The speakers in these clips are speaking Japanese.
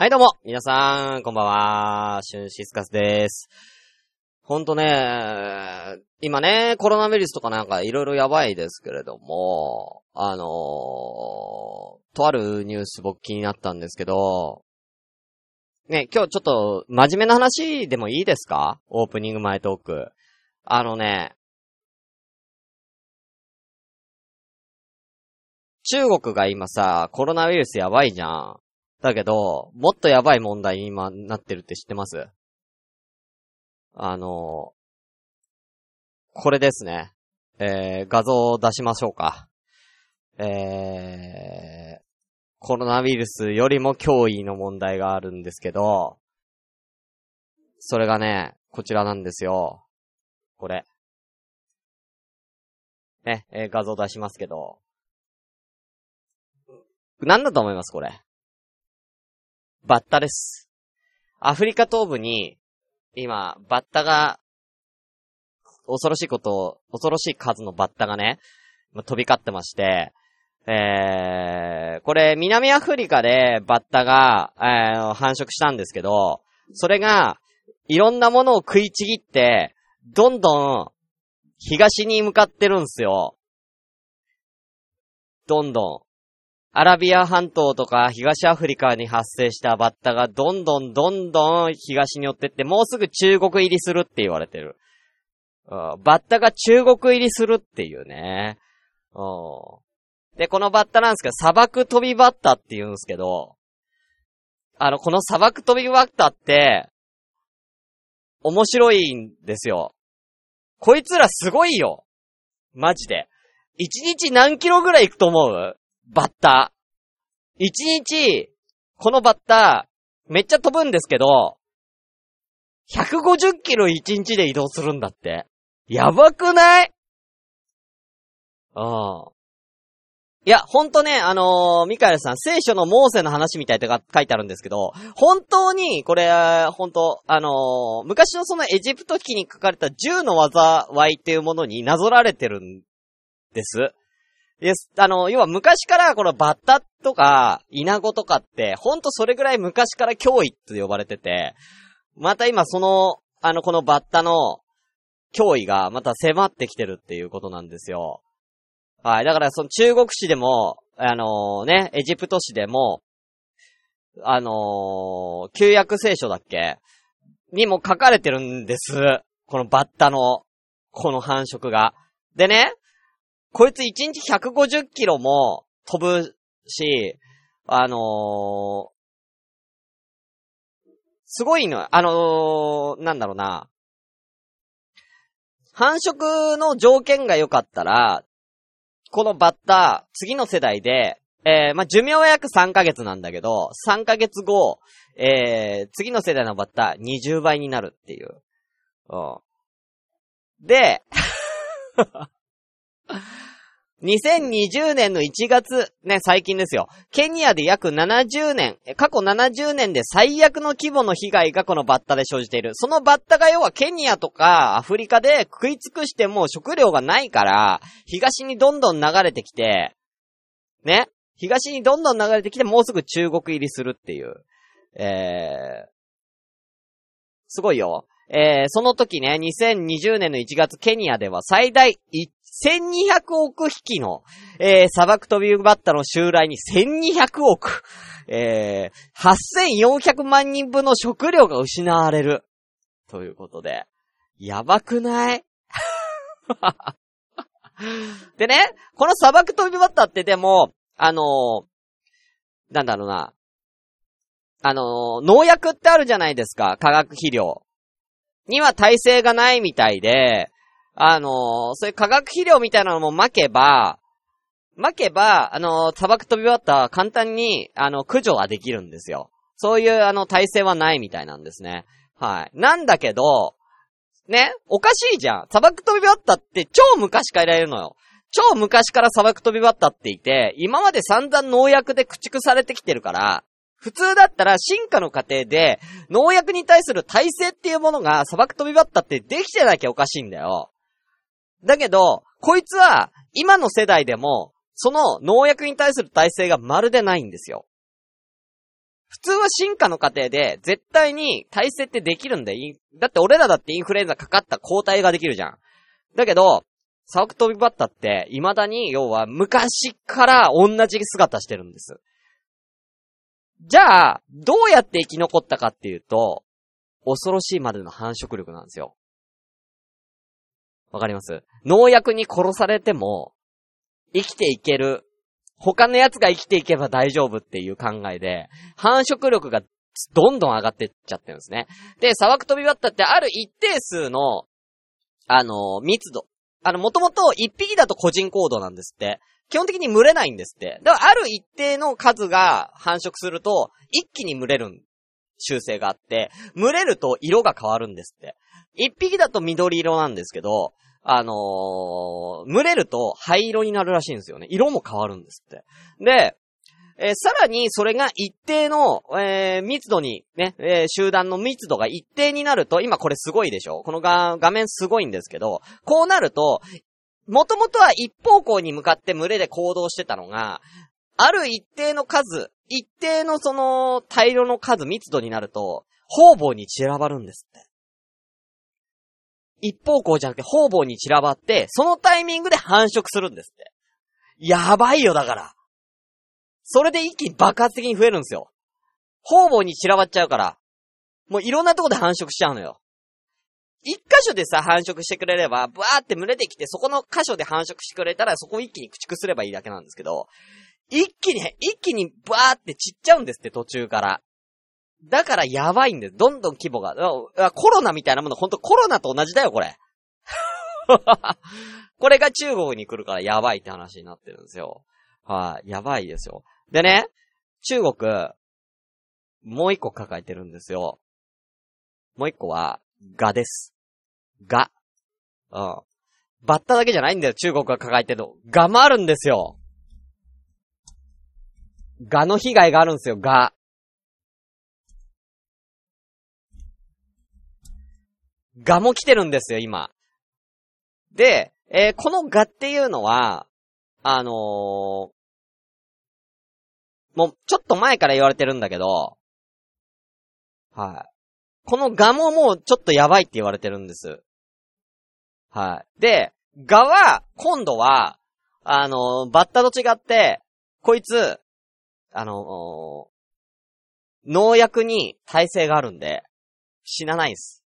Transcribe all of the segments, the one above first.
はい、どうも、皆さん、こんばんは、シュンシスカスです。ほんとね、今ね、コロナウイルスとかなんかいろいろやばいですけれども、あのー、とあるニュース僕気になったんですけど、ね、今日ちょっと真面目な話でもいいですか？オープニング前トーク。あのね、中国が今さ、コロナウイルスやばいじゃん。だけど、もっとやばい問題に今なってるって知ってます？あの、これですね。えー、画像を出しましょうか。えー、コロナウイルスよりも脅威の問題があるんですけど、それがね、こちらなんですよ。これ。ね、えー画像出しますけど。なんだと思います？これ。バッタです。アフリカ東部に、今、バッタが、恐ろしいことを、恐ろしい数のバッタがね、飛び交ってまして、えー、これ、南アフリカでバッタが、えー繁殖したんですけど、それが、いろんなものを食いちぎって、どんどん、東に向かってるんすよ。どんどん。アラビア半島とか東アフリカに発生したバッタがどんどんどんどん東に寄ってって、もうすぐ中国入りするって言われてる。バッタが中国入りするっていうね。で、このバッタなんですけど、砂漠飛びバッタって言うんですけど、あの、この砂漠飛びバッタって、面白いんですよ。こいつらすごいよ。マジで。一日何キロぐらい行くと思う？バッター。一日、このバッター、めっちゃ飛ぶんですけど、150キロ一日で移動するんだって。やばくない？うん。いや、ほんとね、あのーミカエルさん、聖書のモーセの話みたいとか書いてあるんですけど、本当に、これ、本当あのー昔のそのエジプト記に書かれた銃の災いっていうものになぞられてるんです。です。あの、要は昔からこのバッタとか、イナゴとかって、ほんとそれぐらい昔から脅威って呼ばれてて、また今その、あの、このバッタの脅威がまた迫ってきてるっていうことなんですよ。はい。だからその中国史でも、あのね、エジプト史でも、あのー旧約聖書だっけにも書かれてるんです。このバッタの、この繁殖が。でね、こいつ1日150キロも飛ぶし、あのーすごいの、あのーなんだろうな。繁殖の条件が良かったら、このバッター、次の世代で、えー、まあ、寿命は約3ヶ月なんだけど、3ヶ月後、えー、次の世代のバッター、20倍になるっていう。うん。で、2020年の1月、ね、最近ですよ。ケニアで約70年、過去70年で最悪の規模の被害がこのバッタで生じている。そのバッタが要はケニアとかアフリカで食い尽くしても食料がないから、東にどんどん流れてきて、ね、東にどんどん流れてきてもうすぐ中国入りするっていう。えー、すごいよ。えー、その時ね、2020年の1月、ケニアでは最大1200億匹の、えー、砂漠飛びバッタの襲来に1200億、えー、8400万人分の食料が失われる。ということで、やばくない？でね、この砂漠飛びバッタってでも、あのーなんだろうな、あのー農薬ってあるじゃないですか、化学肥料。には耐性がないみたいで、あのーそういう化学肥料みたいなのも撒けば、撒けば、あのー砂漠飛びバッタは簡単に、あの、駆除はできるんですよ。そういう、あの、耐性はないみたいなんですね。はい。なんだけど、ね、おかしいじゃん。砂漠飛びバッタって超昔からいられるのよ。超昔から砂漠飛びバッタっていて、今まで散々農薬で駆逐されてきてるから、普通だったら進化の過程で、農薬に対する耐性っていうものが砂漠飛びバッタってできてなきゃおかしいんだよ。だけど、こいつは、今の世代でも、その農薬に対する耐性がまるでないんですよ。普通は進化の過程で、絶対に体制ってできるんだよ。だって俺らだってインフルエンザかかった抗体ができるじゃん。だけど、サワクトビバッタって、未だに、要は、昔から同じ姿してるんです。じゃあ、どうやって生き残ったかっていうと、恐ろしいまでの繁殖力なんですよ。わかります？農薬に殺されても、生きていける。他の奴が生きていけば大丈夫っていう考えで、繁殖力がどんどん上がってっちゃってるんですね。で、砂漠飛びバッタってある一定数の、あの、密度。あの、もともと一匹だと個人行動なんですって。基本的に群れないんですって。だからある一定の数が繁殖すると、一気に群れる習性があって、群れると色が変わるんですって。一匹だと緑色なんですけど、あのー、群れると灰色になるらしいんですよね。色も変わるんですって。で、えー、さらにそれが一定の、えー、密度に、ね、えー、集団の密度が一定になると、今これすごいでしょこの画面すごいんですけど、こうなると、もともとは一方向に向かって群れで行動してたのが、ある一定の数、一定のその大量の数、密度になると、方々に散らばるんですって。一方向じゃなくて方々に散らばって、そのタイミングで繁殖するんですって。やばいよ、だから。それで一気に爆発的に増えるんですよ。方々に散らばっちゃうから。もういろんなとこで繁殖しちゃうのよ。一箇所でさ、繁殖してくれれば、ブワーって群れてきて、そこの箇所で繁殖してくれたら、そこを一気に駆逐すればいいだけなんですけど、一気に、一気にブワーって散っちゃうんですって、途中から。だからやばいんです。どんどん規模が。コロナみたいなもの、ほんとコロナと同じだよ、これ。これが中国に来るからやばいって話になってるんですよ。はい、やばいですよ。でね、中国、もう一個抱えてるんですよ。もう一個は、ガです。ガ。うん。バッタだけじゃないんだよ、中国が抱えてるの。ガもあるんですよ。ガの被害があるんですよ、ガ。ガも来てるんですよ、今。で、えー、このガっていうのは、あのー、もう、ちょっと前から言われてるんだけど、はい。このガももうちょっとやばいって言われてるんです。はい。で、ガは、今度は、あのー、バッタと違って、こいつ、あの、農薬に耐性があるんで、死なないんす。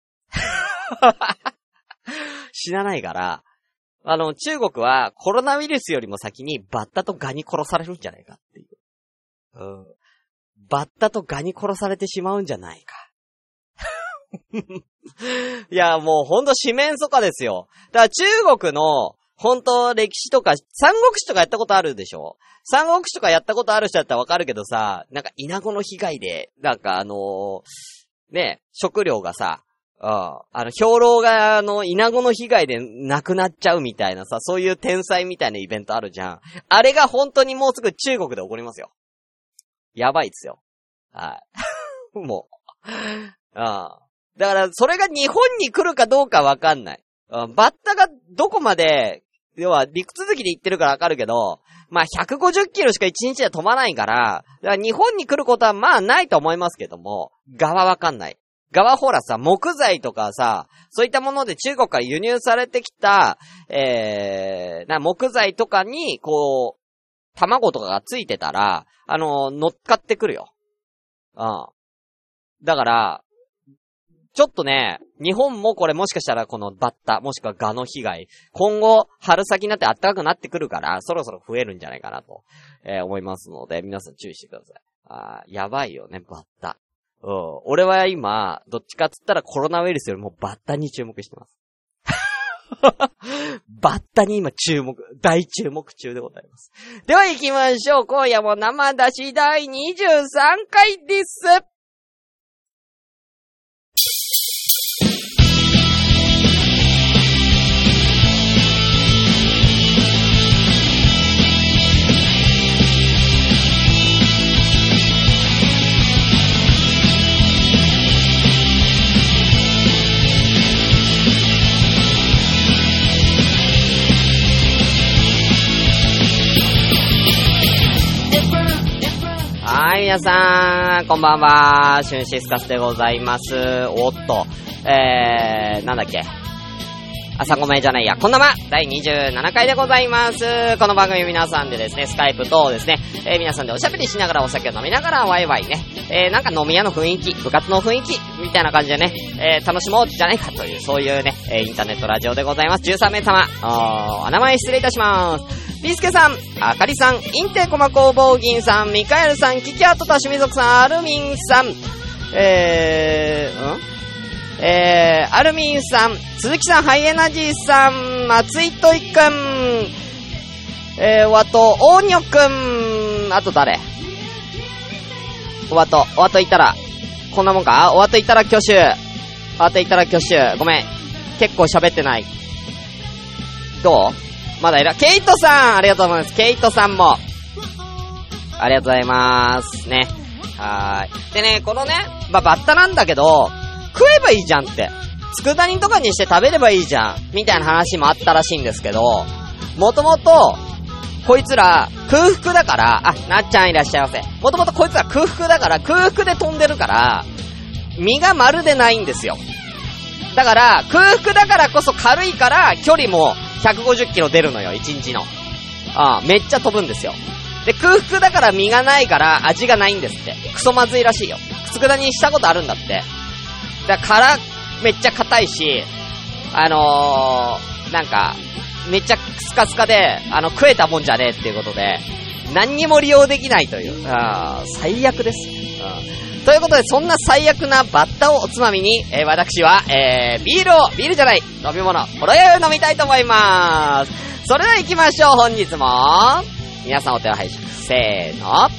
死なないから、あの、中国はコロナウイルスよりも先にバッタとガに殺されるんじゃないかっていう。うん。バッタとガに殺されてしまうんじゃないか。いや、もうほんと四面楚歌ですよ。だから中国の、本当歴史とか、三国志とかやったことあるでしょ？三国志とかやったことある人だったらわかるけどさ、なんか稲子の被害で、なんかあのー、ね、食料がさ、ああの、兵糧が、あの、稲子の被害で亡くなっちゃうみたいなさ、そういう天才みたいなイベントあるじゃん。あれが本当にもうすぐ中国で起こりますよ。やばいっすよ。はい。もう。ああ。だから、それが日本に来るかどうかわかんない。バッタがどこまで、要は陸続きで行ってるからわかるけど、まあ、150キロしか1日で飛ばないから、から日本に来ることはまあないと思いますけども、側わかんない。側ほらさ、木材とかさ、そういったもので中国から輸入されてきた、えー、な、木材とかに、こう、卵とかがついてたら、あの、乗っかってくるよ。うん。だから、ちょっとね、日本もこれもしかしたらこのバッタ、もしくはガの被害、今後、春先になって暖かくなってくるから、そろそろ増えるんじゃないかなと、えー、思いますので、皆さん注意してください。あやばいよね、バッタ。うん。俺は今、どっちかっつったらコロナウイルスよりもバッタに注目してます。バッタに今注目、大注目中でございます。では行きましょう。今夜も生出し第23回です。皆さん、こんばんは、シュンシスカスでございます。おっと、えー、なんだっけ。朝ごめじゃないや、こんなま、第27回でございます。この番組皆さんでですね、スカイプとですね、えー、皆さんでおしゃべりしながらお酒を飲みながらワイワイね、えー、なんか飲み屋の雰囲気、部活の雰囲気、みたいな感じでね、えー、楽しもうじゃないかという、そういうね、えインターネットラジオでございます。13名様、おお名前失礼いたします。ビスケさん、あかりさん、インテコマ工房銀さん、ミカエルさん、キキアトタシミ族さん、アルミンさん、えー、ん？えー、アルミンさん、鈴木さん、ハイエナジーさん、松井といくん、えー、おあと、大にょくん、あと誰？おあと、おあといたら、こんなもんか？おあといたら挙手。おあといたら挙手。ごめん。結構喋ってない。どう？まだいら、ケイトさんありがとうございます。ケイトさんも。ありがとうございます。ね。はーい。でね、このね、まあ、バッタなんだけど、食えばいいじゃんって。佃煮とかにして食べればいいじゃん。みたいな話もあったらしいんですけど、もともと、こいつら空腹だから、あ、なっちゃんいらっしゃいませ。もともとこいつら空腹だから、空腹で飛んでるから、身がまるでないんですよ。だから、空腹だからこそ軽いから、距離も150キロ出るのよ、1日の。ああ、めっちゃ飛ぶんですよ。で、空腹だから身がないから味がないんですって。クソまずいらしいよ。佃煮したことあるんだって。だから、めっちゃ硬いし、あのー、なんか、めっちゃスカスカで、あの、食えたもんじゃねえっていうことで、何にも利用できないという。あ最悪です。うん。ということで、そんな最悪なバッタをおつまみに、えー、私は、えー、ビールを、ビールじゃない、飲み物、ほろ酔いを飲みたいと思いまーす。それでは行きましょう、本日も。皆さんお手を拝借。せーの。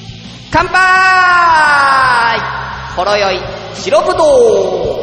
乾杯ほろ酔い、白ぶどう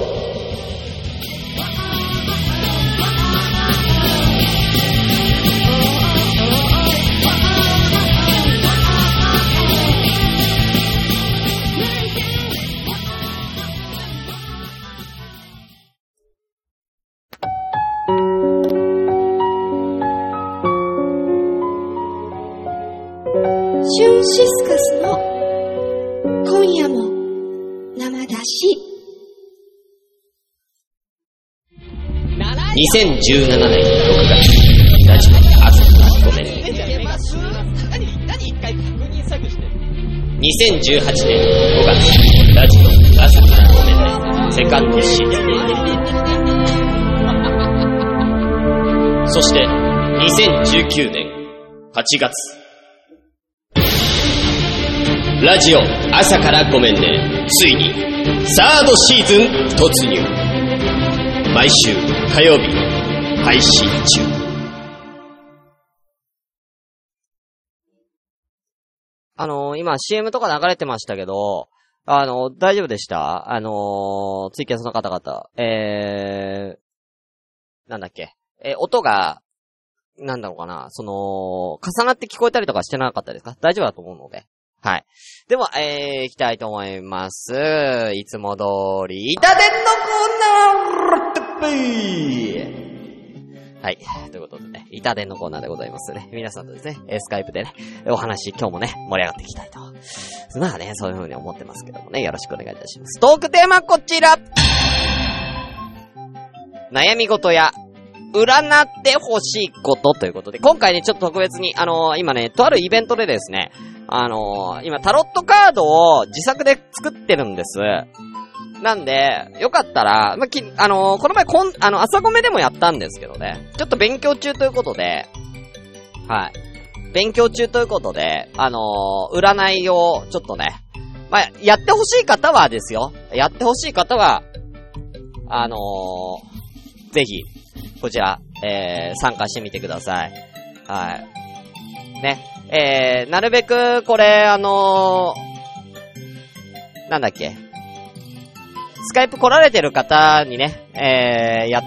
2017年6月ラジオ朝からごめん2018年5月ラジオ朝からごめんねセカンドシーズンそして2019年8月ラジオ朝からごめんねついにサードシーズン突入毎週火曜日配信中あのー、今 CM とか流れてましたけど、あのー、大丈夫でした？あのー、ツイキャスの方々。えー、なんだっけ？え音が、なんだろうかな、その、重なって聞こえたりとかしてなかったですか？大丈夫だと思うので。はい。では、えー、行きたいと思います。いつも通り、イタデンのコーナーはい。ということでね、イタデンのコーナーでございますね。皆さんとですね、スカイプでね、お話、今日もね、盛り上がっていきたいと。まあね、そういう風に思ってますけどもね、よろしくお願いいたします。トークテーマこちら悩み事や占ってほしいことということで、今回ね、ちょっと特別に、あのー、今ね、とあるイベントでですね、あのー、今タロットカードを自作で作ってるんです。なんで、よかったら、まあ、き、あのー、この前こん、あの、朝ごめでもやったんですけどね、ちょっと勉強中ということで、はい。勉強中ということで、あのー、占いを、ちょっとね、まあ、やってほしい方はですよ。やってほしい方は、あのー、ぜひ、こちら、えー、参加してみてください。はい。ね。えー、なるべく、これ、あのー、なんだっけ。スカイプ来られてる方にね、えー、や、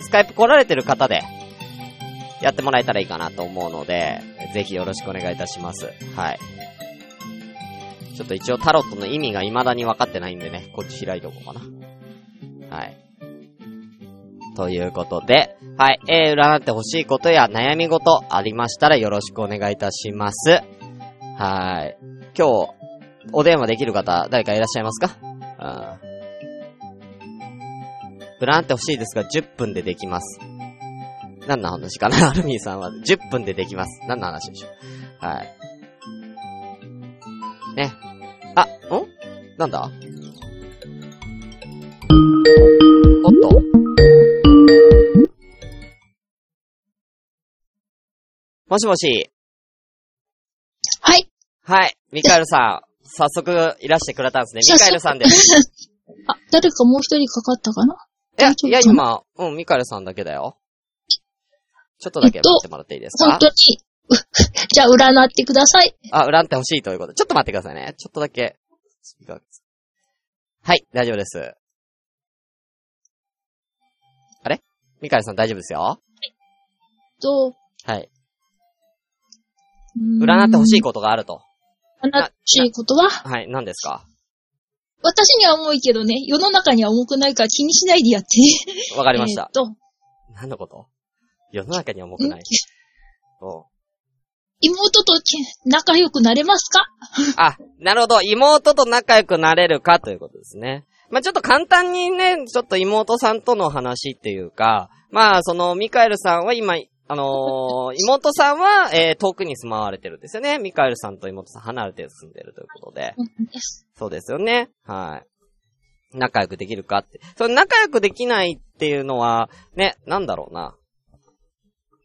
スカイプ来られてる方で、やってもらえたらいいかなと思うので、ぜひよろしくお願いいたします。はい。ちょっと一応タロットの意味が未だに分かってないんでね、こっち開いておこうかな。はい。ということで、はい、えー、占ってほしいことや悩み事ありましたらよろしくお願いいたします。はい。今日、お電話できる方、誰かいらっしゃいますか？ブランって欲しいですが、10分でできます。何の話かな？アルミーさんは10分でできます。何の話でしょう？はい。ね。あ、んなんだ？おっともしもし。はい。はい。ミカエルさん。早速いらしてくれたんですね。ミカエルさんです。あ、誰かもう一人かかったかな？いや、いや、今、うん、ミカエルさんだけだよ。ちょっとだけ待ってもらっていいですか、本当に。う じゃあ、占ってください。あ、恨んでほしいということで。ちょっと待ってくださいね。ちょっとだけ。はい、大丈夫です。あれ？ミカエルさん大丈夫ですよと、はい。うーん占ってほしいことがあると。占ってほしいことは、はい、何ですか？私には重いけどね、世の中には重くないから気にしないでやってね。わかりましたえーっ。と、何のこと？世の中には重くない。おう妹とけ仲良くなれますか？あ、なるほど。妹と仲良くなれるかということですね。まあ、ちょっと簡単にね、ちょっと妹さんとの話っていうか、まあ、その、ミカエルさんは今、あのー妹さんは、えー、遠くに住まわれてるんですよね。ミカエルさんと妹さん離れて住んでるということで。そうですよね。はい。仲良くできるかって。その仲良くできないっていうのは、ね、なんだろうな。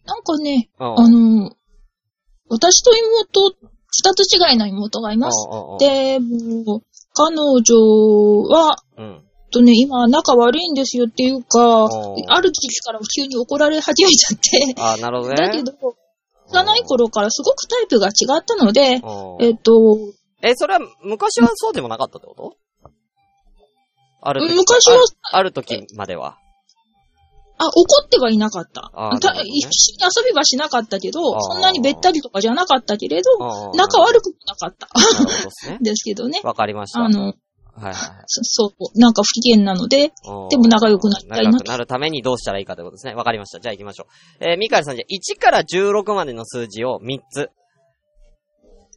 なんかね、うん。あの、私と妹、二つ違いな妹がいます。で、もう、彼女は、うん。とね、今仲悪いんですよっていうか、ある時期から急に怒られ始めちゃって、あ、なるほどね。だけど、幼い頃からすごくタイプが違ったので、うんえっと、え、それは昔はそうでもなかったってこと？ある時昔はあある時までは。あ、怒ってはいなかった。た一緒に遊びはしなかったけどそんなにべったりとかじゃなかったけれど、うん仲悪くもなかった。なるほどですね。ですけどね。わかりました。あの、はいはいはいそそう、なんか不機嫌なので、うん。でも仲良くなりたいな仲良くなるためにどうしたらいいかということですね。わかりました。じゃあ行きましょう。えー、ミカエルさんじゃあ1から16までの数字を3つ。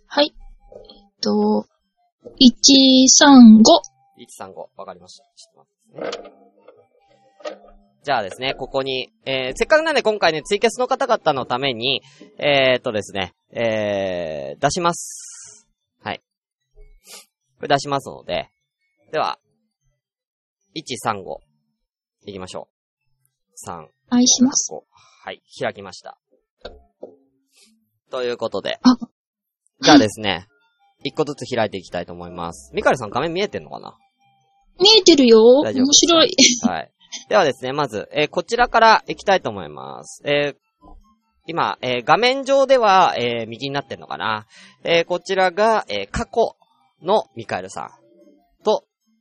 はい。えっと、135。135。わかりました。ちょっと待ってね。じゃあですね、ここに、えー、せっかくなんで今回ね、ツイキャスの方々のために、えーっとですね、えー、出します。はい。これ出しますので、では、135。いきましょう。3、愛します。5。はい、開きました。ということで。あじゃあですね、一個ずつ開いていきたいと思います。ミカエルさん画面見えてんのかな？見えてるよ。面白い。はい。ではですね、まず、えーこちらから行きたいと思います。えー今、えー画面上では、えー右になってんのかな？えーこちらが、えー過去のミカエルさんと、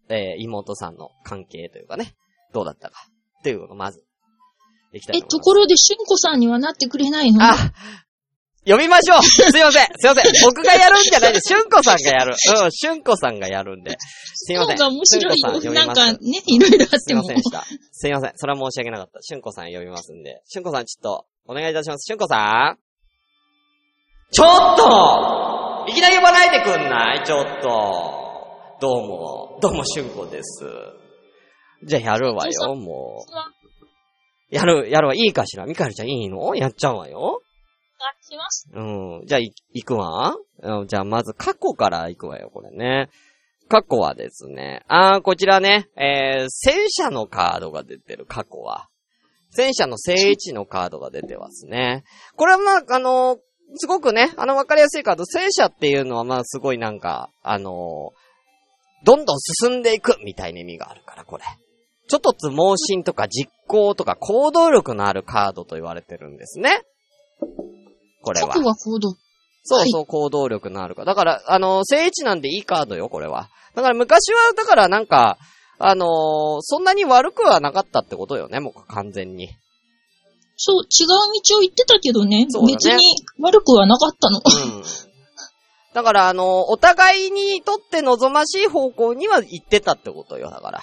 えー妹さんの関係というかね、どうだったか。っていうのをまず、行きたいえ、ところで、しゅんこさんにはなってくれないの？あ読みましょう すいませんすいません僕がやるんじゃないです。しゅんこさんがやる。うん、しゅんこさんがやるんで。すいません。なんか面白いよ。なんかね、いろいろあっすても。いませんでした。すいません。それは申し訳なかった。しゅんこさん呼びますんで。しゅんこさんちょっと、お願いいたします。しゅんこさんちょっといきなり呼ばないでくんない？ちょっと。どうも。どうもしゅんこです。じゃあやるわよ、もう。やる、やるわ。いいかしら？みかえるちゃんいいの？やっちゃうわよ。します。うん。じゃあ、い、行くわ。うんじゃあ、まず、過去から行くわよ、これね。過去はですね。あー、こちらね、えー、戦車のカードが出てる、過去は。戦車の正位置のカードが出てますね。これはまあ、あのーすごくね、あの、わかりやすいカード、戦車っていうのはまあ、すごいなんか、あのーどんどん進んでいく、みたいな意味があるから、これ。ちょっとつ盲信とか実行とか行動力のあるカードと言われてるんですね。これは。は行動。そうそう、行動力のあるか。だから、あの、正位置なんでいいカードよ、これは。だから昔は、だからなんか、あのーそんなに悪くはなかったってことよね、もう完全に。そう、違う道を行ってたけどね。ね別に悪くはなかったの。うん。だから、あのーお互いにとって望ましい方向には行ってたってことよ、だから。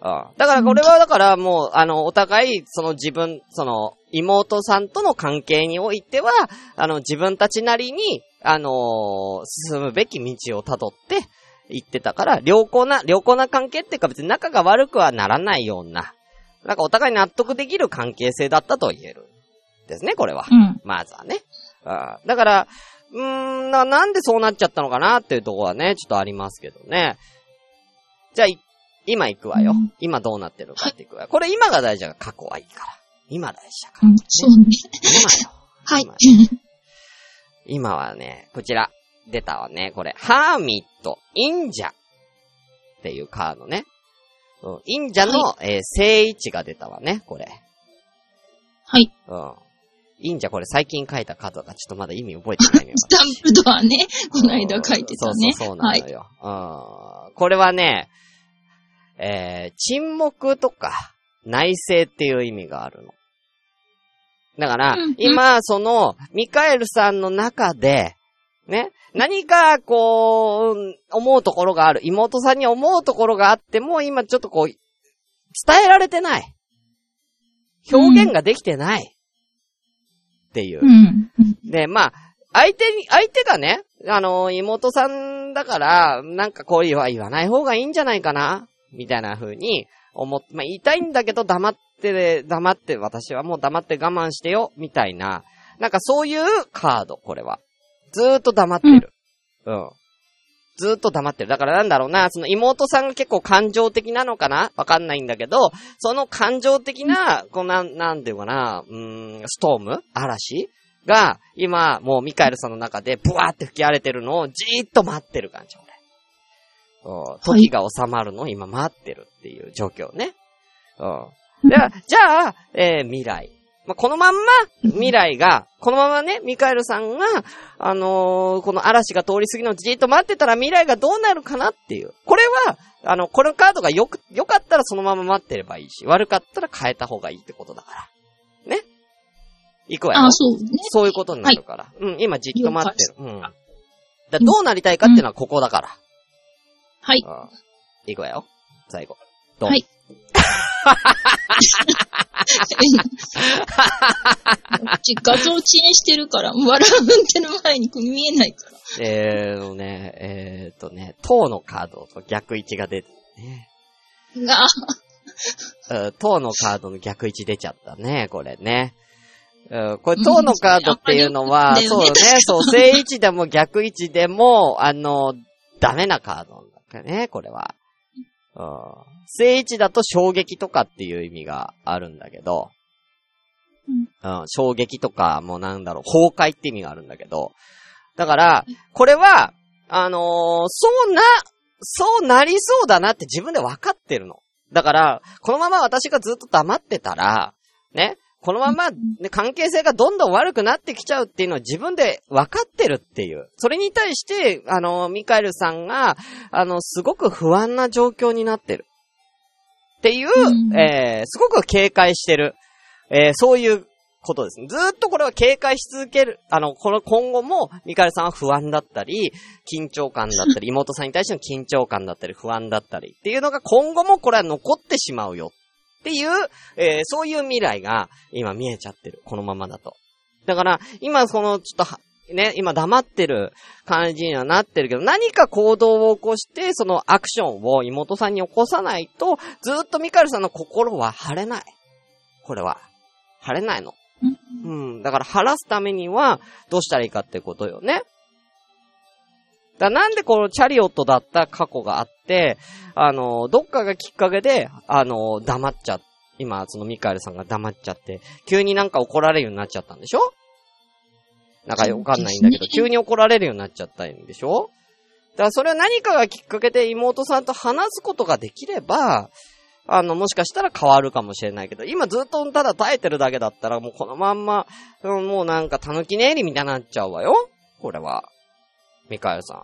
うん。だからこれは、だからもう、あの、お互い、その自分、その、妹さんとの関係においては、あの、自分たちなりに、あのー進むべき道を辿って行ってたから、良好な、良好な関係っていうか別に仲が悪くはならないような、なんかお互い納得できる関係性だったと言える。ですね、これは。うん。まずはね。うんだから、うーんな、なんでそうなっちゃったのかなっていうところはね、ちょっとありますけどね。じゃあ、い今行くわよ。うん今どうなってるかっていくわよ。これ今が大事だから過去はいいから。今大事だから。うん、そうね。今よ。はい今。今はね、こちら、出たわね、これ。ハーミット、忍者っていうカードね。うん、忍者の、えー正位置が出たわね、これ。はい。うん。忍者これ最近書いたカードがちょっとまだ意味覚えてないのよ。スタンプドアね。この間書いてたね。そうそうそうなのよ。うん。これはね、えー、沈黙とか内政っていう意味があるの。だから、うんうん今、その、ミカエルさんの中で、ね、何か、こう、うん思うところがある。妹さんに思うところがあっても、今ちょっとこう、伝えられてない。表現ができてない。っていう。うん。で、まあ、相手に、相手がね、あの、妹さんだから、なんかこういうは言わない方がいいんじゃないかなみたいな風に思って、まあ言いたいんだけど黙って、黙って、私はもう黙って我慢してよ、みたいな、なんかそういうカード、これは。ずーっと黙ってる。うん。ずっと黙ってる。だからなんだろうな、その妹さんが結構感情的なのかな？わかんないんだけど、その感情的な、こうなん、なんていうかな、うーん、ストーム？嵐？が、今、もうミカエルさんの中で、ブワーって吹き荒れてるのをじーっと待ってる感じ、俺。うん時が収まるの？を今待ってるっていう状況ね。うん。でじゃあ、えー未来。まあ、このまんま、未来が、このままね、ミカエルさんが、あのーこの嵐が通り過ぎるのをじーっと待ってたら未来がどうなるかなっていう。これは、あの、このカードがよく、良かったらそのまま待ってればいいし、悪かったら変えた方がいいってことだから。ね？行くわよ。あ、そうね。そういうことになるから。うん、今じっと待ってる。うん。だどうなりたいかっていうのはここだから。はい。うん。行くわよ。最後。ドン。はいち 画像遅延してるから、笑うっての前に見えないから。えーのね、えーとね、塔のカードと逆位置が出てね。が、うん塔のカードの逆位置出ちゃったね、これね。うん、これ、塔のカードっていうのは、うんそうね、そう、正位置でも逆位置でも、あの、ダメなカードなんだね、これは。うん、正位置だと衝撃とかっていう意味があるんだけど、うん、衝撃とか、もうなんだろう、崩壊って意味があるんだけど、だから、これは、あのーそうな、そうなりそうだなって自分で分かってるの。だから、このまま私がずっと黙ってたら、ね、このまま、ね、関係性がどんどん悪くなってきちゃうっていうのは自分で分かってるっていう。それに対して、あの、ミカエルさんが、あの、すごく不安な状況になってる。っていう、うんえー、すごく警戒してる。えー、そういうことですね。ずーっとこれは警戒し続ける。あの、この今後も、ミカエルさんは不安だったり、緊張感だったり、妹さんに対しての緊張感だったり、不安だったり、っていうのが今後もこれは残ってしまうよ。っていう、えーそういう未来が今見えちゃってる。このままだと。だから、今その、ちょっとは、ね、今黙ってる感じにはなってるけど、何か行動を起こして、そのアクションを妹さんに起こさないと、ずーっとミカエルさんの心は晴れない。これは。晴れないの。うん。だから晴らすためには、どうしたらいいかってことよね。だなんでこのチャリオットだった過去があって、あの、どっかがきっかけで、あの、黙っちゃっ今、そのミカエルさんが黙っちゃって、急になんか怒られるようになっちゃったんでしょ？なんかわかんないんだけど、急に。怒られるようになっちゃったんでしょ？だからそれは何かがきっかけで妹さんと話すことができれば、あの、もしかしたら変わるかもしれないけど、今ずっとただ耐えてるだけだったら、もうこのまんま、うんもうなんか狸ネイリみたいになっちゃうわよ。これは。ミカエルさん。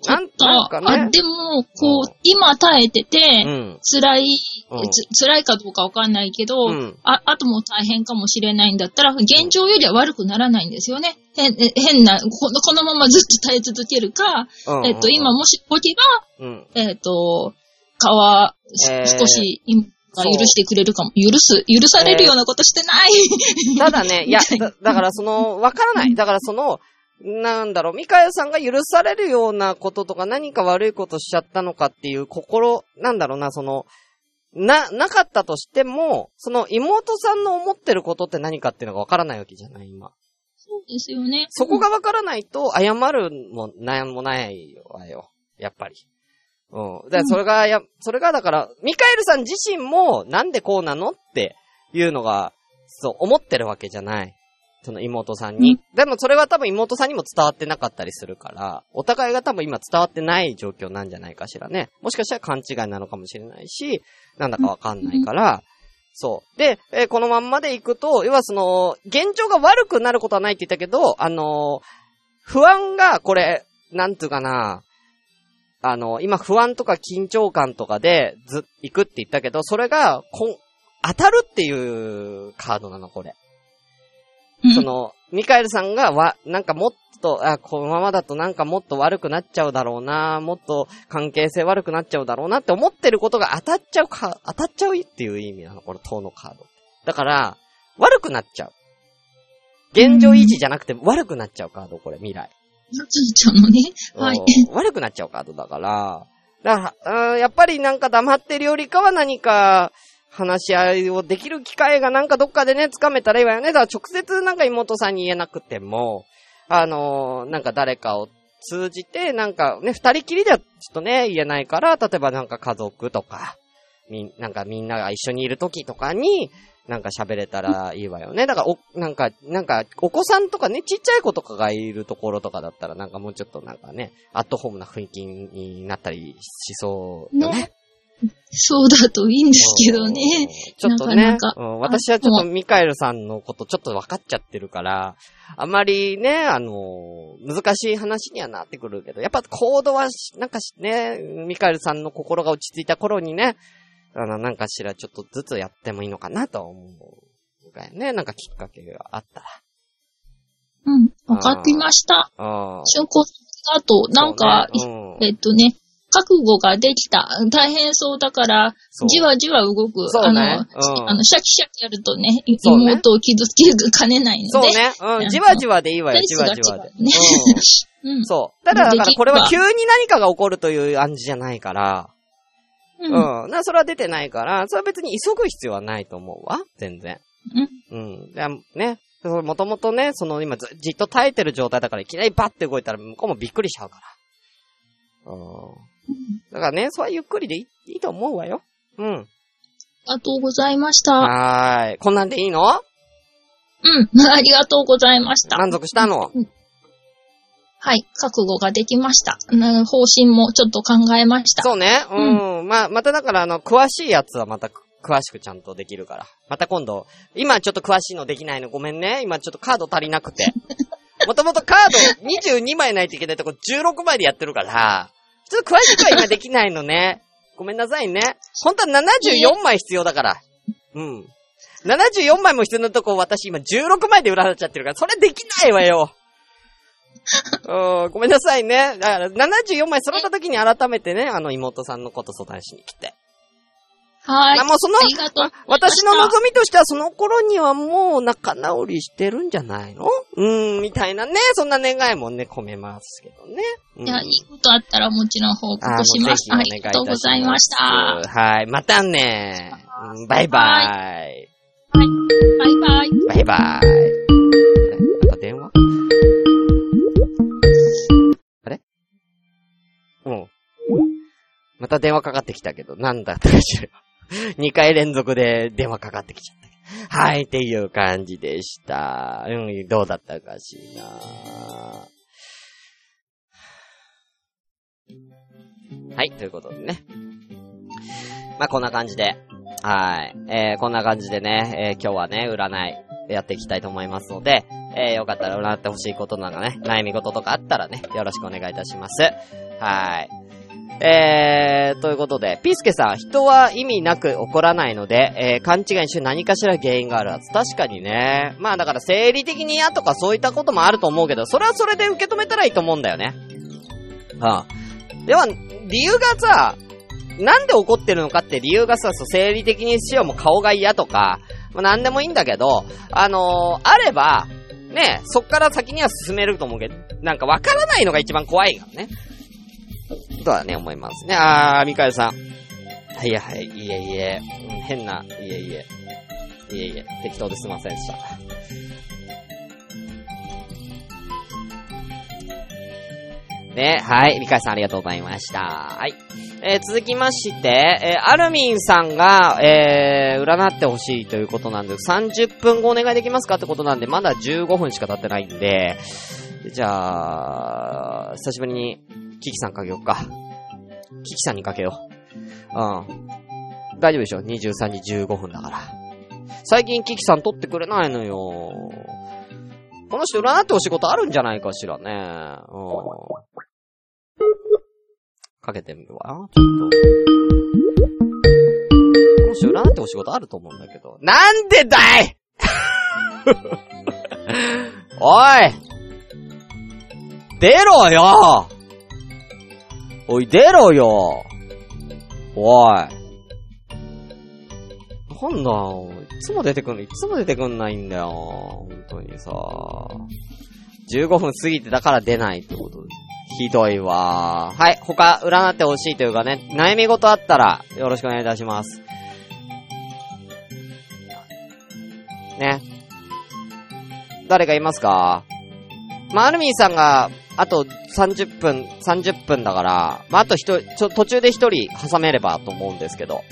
ちょっと、なんかあ、ね。でも、こう今耐えてて、うん。辛い、うんつ辛いかどうかわかんないけど、うんあ、あとも大変かもしれないんだったら、現状よりは悪くならないんですよね。変、え変な、このこのままずっと耐え続けるか、うんえっと、今もし、時が、うん。えっと、川、すえー少し、許してくれるかも。許す、許されるようなことしてない。ただね、いや、だだからその、わからない。だからその、なんだろう、ミカエルさんが許されるようなこととか何か悪いことしちゃったのかっていう心、なんだろうな、その、な、なかったとしても、その妹さんの思ってることって何かっていうのがわからないわけじゃない、今。そうですよね。そこがわからないと、謝るも、なんもないわよ。やっぱり。うん。で、それが、や、それがだから、ミカエルさん自身も、なんでこうなのっていうのが、そう、思ってるわけじゃない。その妹さんに。でもそれは多分妹さんにも伝わってなかったりするから、お互いが多分今伝わってない状況なんじゃないかしらね。もしかしたら勘違いなのかもしれないし、なんだかわかんないから、そう。で、えーこのまんまでいくと、要はその、現状が悪くなることはないって言ったけど、あのー不安が、これ、なんていうかな、あの、今不安とか緊張感とかでず、行くって言ったけど、それが、こん、当たるっていうカードなの、これ。うんその、ミカエルさんがわ、なんかもっと、あ、このままだとなんかもっと悪くなっちゃうだろうな、もっと関係性悪くなっちゃうだろうなって思ってることが当たっちゃうか、当たっちゃうっていう意味なの、この塔のカード。だから、悪くなっちゃう。現状維持じゃなくて悪くなっちゃうカード、これ、未来。なっちゃうのね。はい。うん悪くなっちゃうカードだから、だから、うんやっぱりなんか黙ってるよりかは何か、話し合いをできる機会がなんかどっかでね、つかめたらいいわよね。だから直接なんか妹さんに言えなくても、あのーなんか誰かを通じて、なんかね、二人きりではちょっとね、言えないから、例えばなんか家族とか、み、なんかみんなが一緒にいる時とかに、なんか喋れたらいいわよね。だから、お、なんか、なんか、お子さんとかね、ちっちゃい子とかがいるところとかだったら、なんかもうちょっとなんかね、アットホームな雰囲気になったりしそうよね。ねそうだといいんですけどね。うんちょっとねなかなかうん私はちょっとミカエルさんのことちょっと分かっちゃってるから、あまりね、あの、難しい話にはなってくるけど、やっぱコードはし、なんかしね、ミカエルさんの心が落ち着いた頃にね、あの、なんかしらちょっとずつやってもいいのかなと思う。がね、なんかきっかけがあったうん。わかりました。ら。うん。あと、なんか、ねうんえっとね、覚悟ができた。大変そうだから、じわじわ動く。ねあの、うんあの、シャキシャキやるとね、妹を傷つけかねないので。そうね。うん。じわじわでいいわよ、じわじわで。ねうん。うん。そう。ただ、だからこれは急に何かが起こるという暗示じゃないから、うん。うん。な、それは出てないから、それは別に急ぐ必要はないと思うわ。全然。うん。でね。もともとね、その今ずじっと耐えてる状態だからいきなりバッて動いたら向こうもびっくりしちゃうから。うん。だからね、それはゆっくりでいいいいと思うわよ。うん。ありがとうございました。はーい。こんなんでいいの？うん。ありがとうございました。満足したの？はい。覚悟ができました。うん方針もちょっと考えました。そうね。うん。まあ、まただから、あの、詳しいやつはまた、詳しくちゃんとできるから。また今度、今ちょっと詳しいのできないのごめんね。今ちょっとカード足りなくて。もともとカード22枚ないといけないとこ16枚でやってるから、ちょっと詳しくは今できないのね。ごめんなさいね。本当は74枚必要だから。うん。74枚も必要なとこ私今16枚で占っちゃってるから、それできないわよ。うん、ごめんなさいね。だから、74枚揃った時に改めてね、あの妹さんのこと相談しに来て。はい。まあもうその。私の望みとしてはその頃にはもう仲直りしてるんじゃないの？うーん、みたいなね、そんな願いもね、込めますけどね。うんいや、いいことあったらもちろん報告します。ありがとうございました。はい、またね。うんバイバイ。バイバイ。バイバイ。あれ？なんか電話？あれ？うん。また電話かかってきたけど、なんだったかしら。2回連続で電話かかってきちゃった。はい、っていう感じでした。うん、どうだったかしら。はい、ということでね。まあ、こんな感じで。はい。えー、こんな感じでね、えー、今日はね、占いやっていきたいと思いますので、えー、よかったら占ってほしいことなんかね、悩み事とかあったらね、よろしくお願いいたします。はい。えー、ということで、ピースケさん、人は意味なく起こらないので、えー、勘違いして何かしら原因があるはず。確かにね。まあだから生理的に嫌とかそういったこともあると思うけど、それはそれで受け止めたらいいと思うんだよね。はあ。では、理由がさ、なんで怒ってるのかって理由がさ、そう生理的にしようも顔が嫌とか、まあ、なんでもいいんだけど、あのーあれば、ね、そっから先には進めると思うけど、なんかわからないのが一番怖いからね。とはね、思いますね。あー、ミカエさん。はいやはい、いえいえ、うん変な、いえいえ、いえいえ、適当ですいませんでした。ね、はい、ミカエさんありがとうございました。はい。えー続きまして、えーアルミンさんが、えー占ってほしいということなんで、30分後お願いできますかってことなんで、まだ15分しか経ってないんで、じゃあ、久しぶりに、キキさんかけようか。キキさんにかけよう。うん。大丈夫でしょ ?23 時15分だから。最近キキさん撮ってくれないのよ。この人占ってほしいことあるんじゃないかしらね。うん。かけてみるわ。ちょっと。この人占ってほしいことあると思うんだけど。なんでだい？おい出ろよおい、出ろよおい。なんだよ、いつも出てくんの、いつも出てくんないんだよ。本当にさ。15分過ぎてだから出ないってことひどいわ。はい、他、占ってほしいというかね、悩み事あったら、よろしくお願いいたします。ね。誰かいますか？ま、アルミンさんが、あと30分、30分だから、まあ、あと一人、ちょ、途中で一人挟めればと思うんですけど。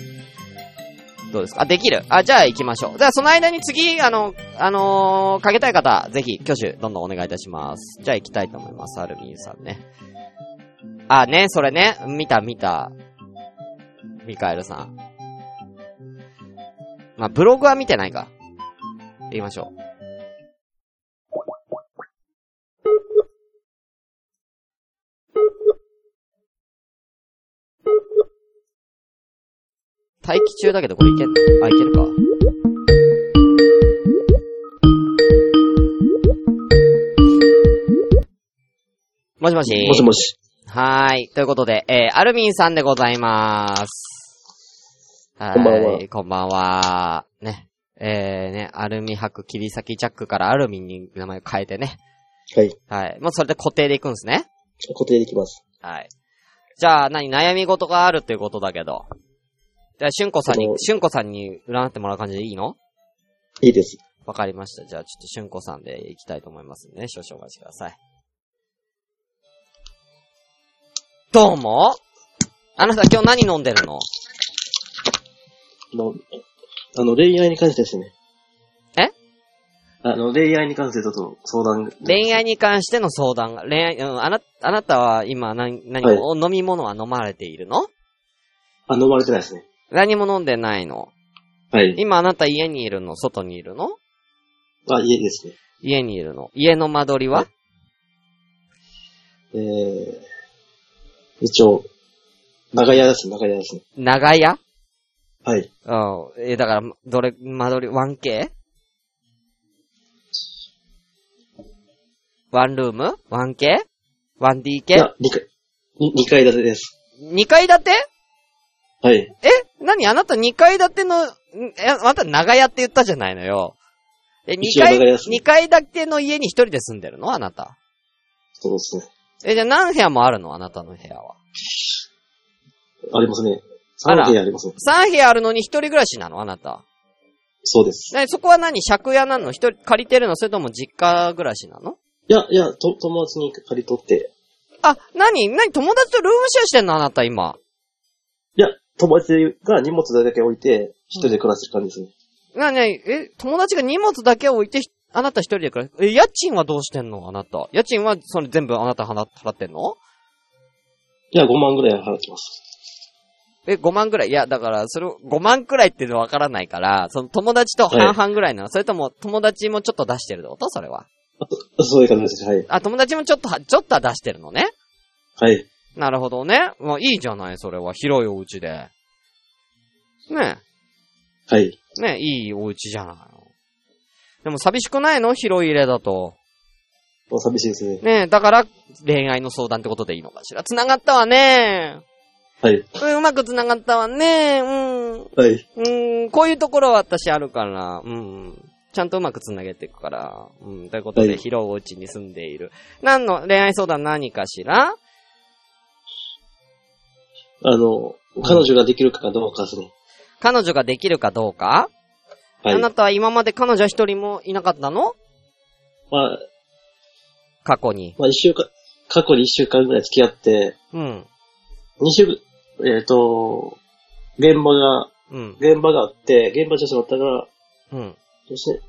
どうですか？あ、できるあ、じゃあ行きましょう。じゃあその間に次、あの、あのーかけたい方、ぜひ、挙手、どんどんお願いいたします。じゃあ行きたいと思います。アルミンさんね。あ、ね、それね。見た、見た。ミカエルさん。まあ、ブログは見てないか。言いましょう。待機中だけどこれいけんの？あ、いけるか。もしもしもしもし。はーい。ということで、えー、アルミンさんでございます。はーい。こんばんはこんばんは。ね。えー、ね、アルミ箔切り裂きジャックからアルミンに名前を変えてね。はい。はい。もうそれで固定でいくんですね。固定できます。はい。じゃあ、何、悩み事があるっていうことだけど。じゃあ、しゅんこさんにしゅんこさんに占ってもらう感じでいいの？いいです。わかりました。じゃあ、ちょっとしゅんこさんでいきたいと思いますんでね。少々お待ちください。どうも？あなた今日何飲んでるの？あの、あの、恋愛に関してですね。え？あの、恋愛に関してちょっと相談。恋愛に関しての相談？が、恋愛、うん、あな、あなたは今何、何はいを、飲み物は飲まれているの？あ、飲まれてないですね。何も飲んでないの？はい。今あなた家にいるの？外にいるの？あ、家ですね。家にいるの？家の間取りは、えー、一応、長屋です、長屋ですね。長屋？はい。うん。え、だから、どれ、間取り、1K? ワンルーム ?1K?1DK? いや、二階、に二階建てです。2階建て？はい。え？何あなた2階建ての、んえ、あなた長屋って言ったじゃないのよ。え、2一応階、長屋ですね二階建ての家に一人で住んでるの？あなた。そうですね。え、じゃあ何部屋もあるの？あなたの部屋は。ありますね。あら3部屋ありますね。3部屋あるのに一人暮らしなの？あなた。そうです。ね、そこは何？借家なの？一人借りてるの？それとも実家暮らしなの？いや、いや、と、友達に借り取って、あ、何？何？友達とルームシェアしてんの？あなた今。いや、友達が荷物だけ置いて、一人で暮らしてる感じですね。なになに？え、友達が荷物だけ置いて、ひあなた一人で暮らえ、家賃はどうしてんの？あなた。家賃は、それ全部あなた払払ってんの？いや、5万ぐらい払ってます。え、5万ぐらい？いや、だから、それを、5万くらいっていうのわからないから、その友達と半々ぐらいなの、それとも友達もちょっと出してるってこと？それは。あと、そういう感じです。はい。あ、友達もちょっとは、ちょっとは出してるのね？はい。なるほどね。まあ、いいじゃない、それは。広いお家で。ねはい。え、ねえ、いいお家じゃないの。でも寂しくないの？広い家だと。もう寂しいですね。ねえ、だから、恋愛の相談ってことでいいのかしら。繋がったわね。はい。うん、うまく繋がったわね。うん。はい。うん、こういうところは私あるから。うん。ちゃんとうまく繋げていくから。うん。ということで、はい広尾内に住んでいる。何の恋愛相談何かしら？あの、彼女ができるかどうかですね。彼女ができるかどうか、はいあ。なたは今まで彼女一人もいなかったの？まあ、過去に。まあ一週間、過去に一週間ぐらい付き合って、うん。二週、えっ、と、現場が、うん。現場があって、現場女性だったから、うん。そして、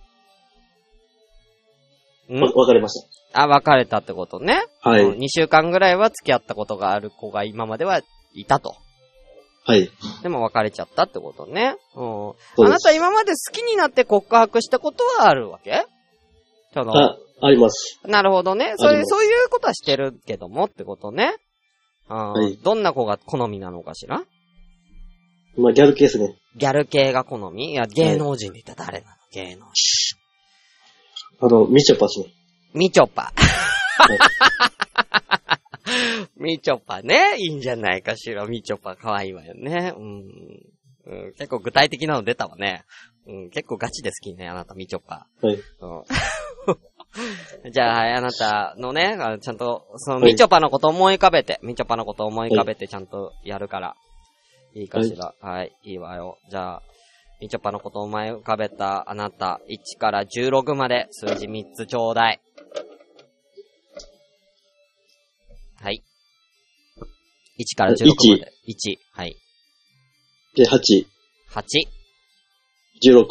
うん？わ別れましあ、別れたってことね。た。はい。うん2週間ぐらいは付き合ったことがある子が今まではいたと。はい。でも別れちゃったってことね。うん。あなた今まで好きになって告白したことはあるわけ？その、あ、あります。なるほどね。そういう、ありますそういうことはしてるけどもってことね。うんはいどんな子が好みなのかしら？まあギャル系ですね。ギャル系が好み？いや、芸能人で言ったら誰なの？芸能人。あの、みちょぱですね。みちょぱ。みちょぱね。いいんじゃないかしら。みちょぱ可愛いわよね。うん。うん、結構具体的なの出たわね。うん、結構ガチで好きね、あなたみちょぱ。はい。うん。じゃあ、はい、あなたのね、ちゃんと、その、はいみちょぱのこと思い浮かべて、みちょぱのこと思い浮かべてちゃんとやるから。いいかしら。はい、い、いわよ。じゃあ、みちょぱのこと思い浮かべたあなた、1から16まで数字3つちょうだい。はい。1から16まで。1。はい。で、8、8、16。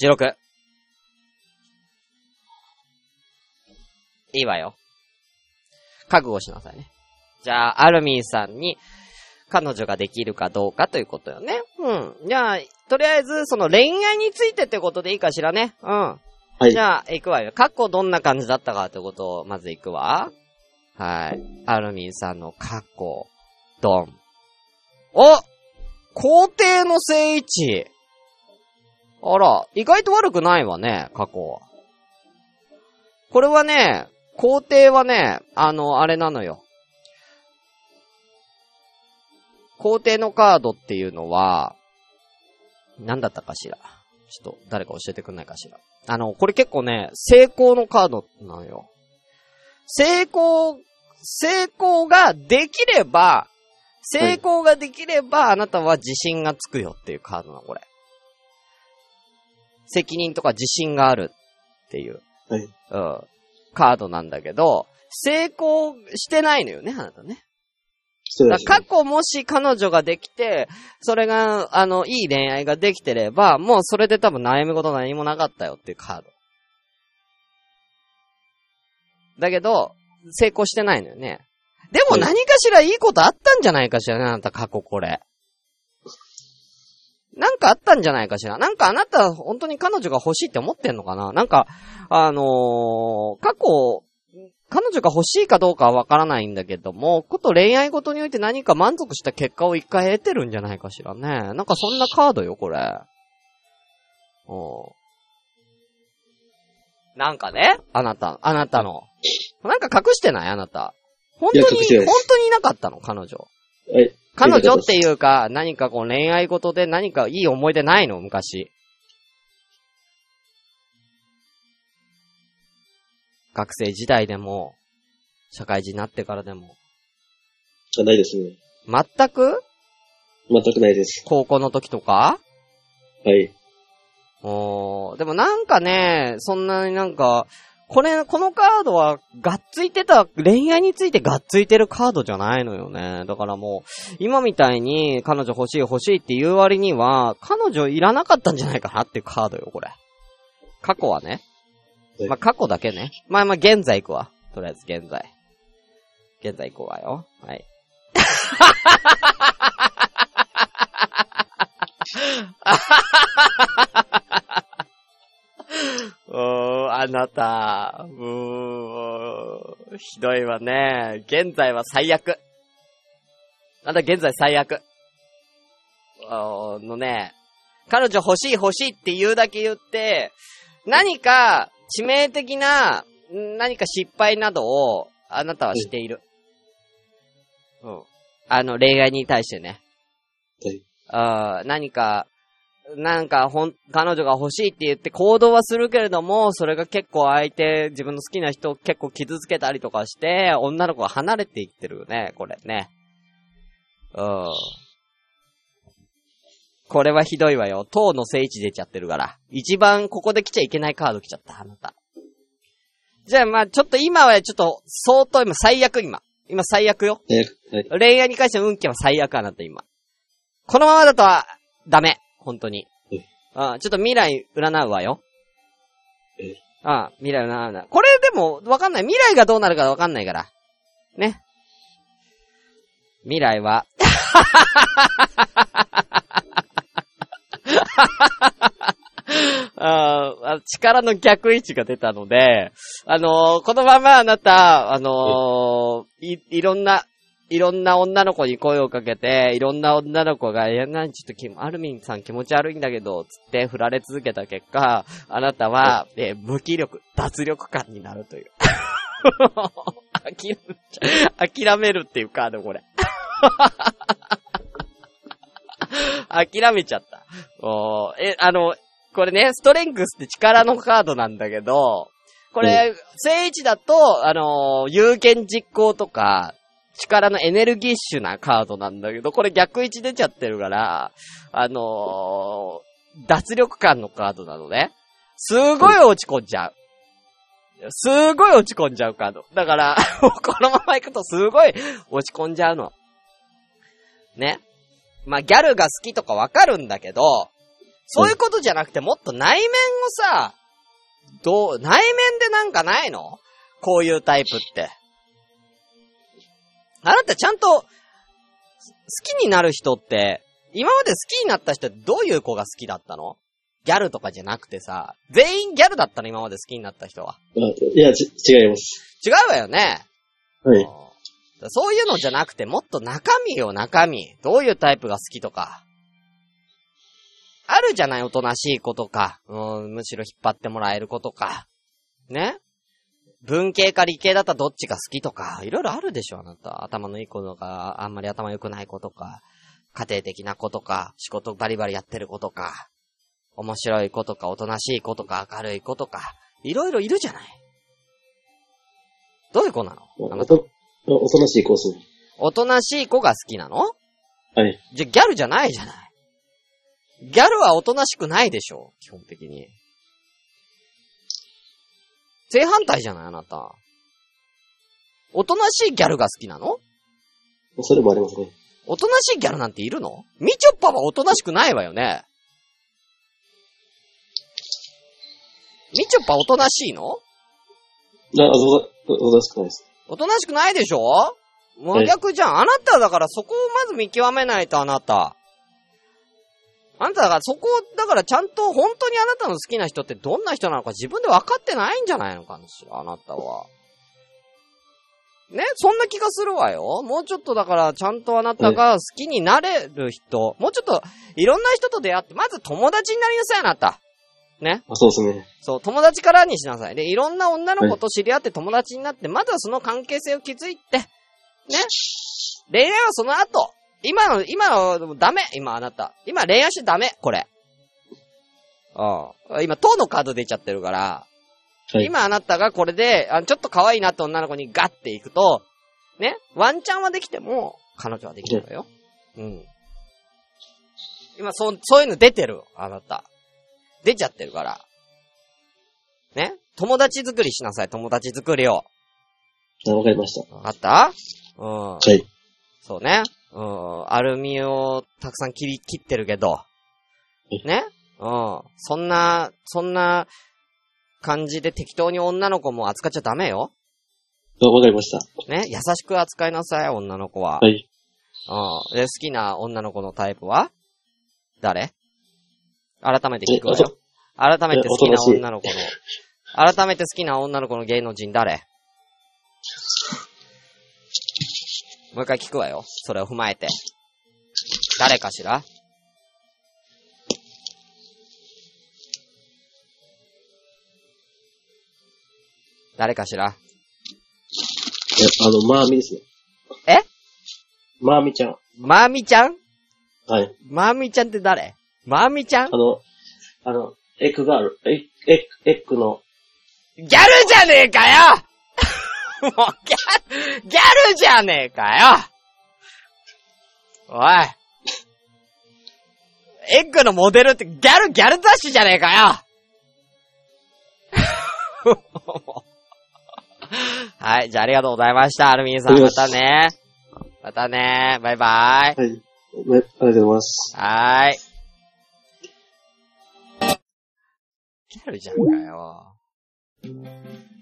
16。いいわよ。覚悟しなさいね。じゃあ、アルミンさんに、彼女ができるかどうかということよね。うん。じゃあ、とりあえず、その恋愛についてってことでいいかしらね。うん。はいじ。ゃあ、行くわよ。過去どんな感じだったかってことを、まず行くわ。はい。アルミンさんの過去、ドン。お皇帝の聖一。あら、意外と悪くないわね、過去は。これはね、皇帝はね、あの、あれなのよ。皇帝のカードっていうのは、何だったかしら。ちょっと、誰か教えてくんないかしら。あの、これ結構ね、成功のカードなのよ。成功、成功ができれば、成功ができれば、あなたは自信がつくよっていうカードなの、これ。責任とか自信があるっていう、はい。うん、カードなんだけど、成功してないのよね、あなたね。過去もし彼女ができて、それが、あの、いい恋愛ができてれば、もうそれで多分悩み事何もなかったよっていうカード。だけど、成功してないのよね。でもはい何かしらいいことあったんじゃないかしらね、あなた過去これ。なんかあったんじゃないかしら。なんかあなた本当に彼女が欲しいって思ってんのかななんか、あのー過去、彼女が欲しいかどうかはわからないんだけども、こと恋愛事において何か満足した結果を一回得てるんじゃないかしらね。なんかそんなカードよ、これ。うん。なんかね、あなた、あなたの。なんか隠してない？あなた。本当に、本当にいなかったの？彼女。はい。彼女っていうか、何かこう恋愛事で何かいい思い出ないの？昔。学生時代でも、社会人になってからでも。あないですね。全く？全くないです。高校の時とか？はい。おーでもなんかね、そんなになんか、これ、このカードは、がっついてた、恋愛についてがっついてるカードじゃないのよね。だからもう、今みたいに彼女欲しい欲しいっていう割には、彼女いらなかったんじゃないかなっていうカードよ、これ。過去はね。はいまあ、過去だけね。まあまあ、現在行くわ。とりあえず現在。現在行くわよ。はい。うーん、あなた、うーん、ひどいわね。現在は最悪。あなた現在最悪。あのね、彼女欲しい欲しいって言うだけ言って、何か致命的な、ん何か失敗などを、あなたはしている。うん。あの、恋愛に対してね。はい。何か、なんか、ほん、彼女が欲しいって言って行動はするけれども、それが結構相手、自分の好きな人を結構傷つけたりとかして、女の子が離れていってるよね、これね。うん。これはひどいわよ。塔の聖地出ちゃってるから。一番ここで来ちゃいけないカード来ちゃった、あなた。じゃあまあちょっと今はちょっと相当今最悪今。今最悪よ。えはい。恋愛に関しての運気は最悪あなた今。このままだとはダメ。本当にえ。あちょっと未来占うわよ。えあ未来占うな。これでもわかんない。未来がどうなるかわかんないから。ね。未来は、あ力の逆位置が出たので、あのーこのままあなた、あのーい、いろんな、いろんな女の子に声をかけて、いろんな女の子が、いや、なんちょっとき、アルミンさん気持ち悪いんだけど、つって振られ続けた結果、あなたは、えー無気力、脱力感になるという。諦め諦めるっていうカード、これ。諦めちゃった。おーえ、あの、これね、ストレングスって力のカードなんだけど、これ、正位置だと、あのー有権実行とか、力のエネルギッシュなカードなんだけど、これ逆位置出ちゃってるから、あのー脱力感のカードなのね。すごい落ち込んじゃう。すごい落ち込んじゃうカード。だから、このまま行くとすごい落ち込んじゃうの。ね。まあ、ギャルが好きとかわかるんだけど、そういうことじゃなくてもっと内面をさ、どう、内面でなんかないの？こういうタイプって。あなたちゃんと、好きになる人って、今まで好きになった人ってどういう子が好きだったの？ギャルとかじゃなくてさ、全員ギャルだったの今まで好きになった人は。あいや、ち、違います。違うわよね。はい。うんそういうのじゃなくて、もっと中身よ、中身。どういうタイプが好きとか。あるじゃない、おとなしい子とか。うん、むしろ引っ張ってもらえる子とか。ね？文系か理系だったらどっちが好きとか。いろいろあるでしょ、あなた。頭のいい子とか、あんまり頭良くない子とか。家庭的な子とか、仕事バリバリやってる子とか。面白い子とか、おとなしい子とか、明るい子とか。いろいろいるじゃない。どういう子なの？あなた。おと、なしいコースね。おとなしい子が好きなの？はい。じゃ、ギャルじゃないじゃない。ギャルはおとなしくないでしょ基本的に。正反対じゃないあなた。おとなしいギャルが好きなの？それもありますね。おとなしいギャルなんているの？みちょぱはおとなしくないわよね。みちょぱおとなしいの？おとなしくないです。おとなしくないでしょ？真逆じゃん。あなただからそこをまず見極めないとあなた。あなただからそこを、だからちゃんと本当にあなたの好きな人ってどんな人なのか自分で分かってないんじゃないのかしら、あなたは。ねそんな気がするわよ。もうちょっとだからちゃんとあなたが好きになれる人、もうちょっといろんな人と出会って、まず友達になりなさい、あなた。ねあ、そうですね。そう、友達からにしなさい。で、いろんな女の子と知り合って友達になって、まずはその関係性を築いて、ね。恋愛はその後。今の、今の、ダメ今あなた。今恋愛してダメこれ。うん。今、塔のカード出ちゃってるから、はい。今あなたがこれで、あちょっと可愛いなって女の子にガッて行くと、ね、ワンチャンはできても、彼女はできるのよ。うん。今、そう、そういうの出てる、あなた。出ちゃってるから。ね友達作りしなさい、友達作りを。あわかりました。わかった？うん。はい。そうね。うん。アルミをたくさん切り、切ってるけど。ね？うん。そんな、そんな感じで適当に女の子も扱っちゃダメよ。あわかりました。ね？優しく扱いなさい、女の子は。はい。うん。で、好きな女の子のタイプは？誰？改めて聞くわえよ。改めて好きな女の子の、改めて好きな女の子の芸能人誰？もう一回聞くわよ。それを踏まえて。誰かしら？誰かしら？え、あの、まーみですね。え？まーみちゃん。まーみちゃん？はい。まーみちゃんって誰？まみちゃん？あの、あの、エッグガール、エッ、エエッグの、ギャルじゃねえかよ もう、ギャル、ギャルじゃねえかよおい。エッグのモデルってギャル、ギャル雑誌じゃねえかよ はい、じゃあありがとうございました、アルミンさん。またね。またね。バイバイ。はい。ねありがとうございます。はーい。ギャルじゃんかよ。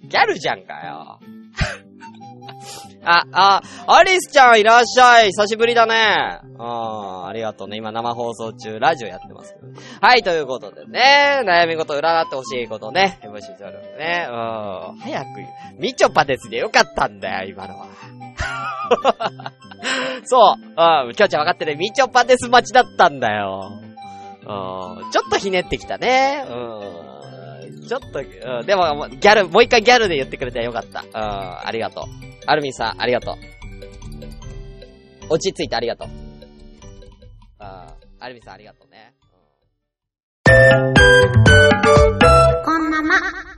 ギャルじゃんかよ。あ、あ、アリスちゃんいらっしゃい。久しぶりだね。うん、ありがとうね。今生放送中、ラジオやってますけど。はい、ということでね、悩み事占ってほしいことね、募集しておるんでね。うん、早く、みちょぱですでよかったんだよ、今のは。そう。うん。きょうちゃん分かってる。みちょぱです待ちだったんだよ。うん。ちょっとひねってきたね。うん。ちょっと、うん、でも、ギャル、もう一回ギャルで言ってくれてよかった。うん、ありがとう。アルミンさん、ありがとう。落ち着いてありがとう。うんアルミンさん、ありがとうね。うん、こんばんは。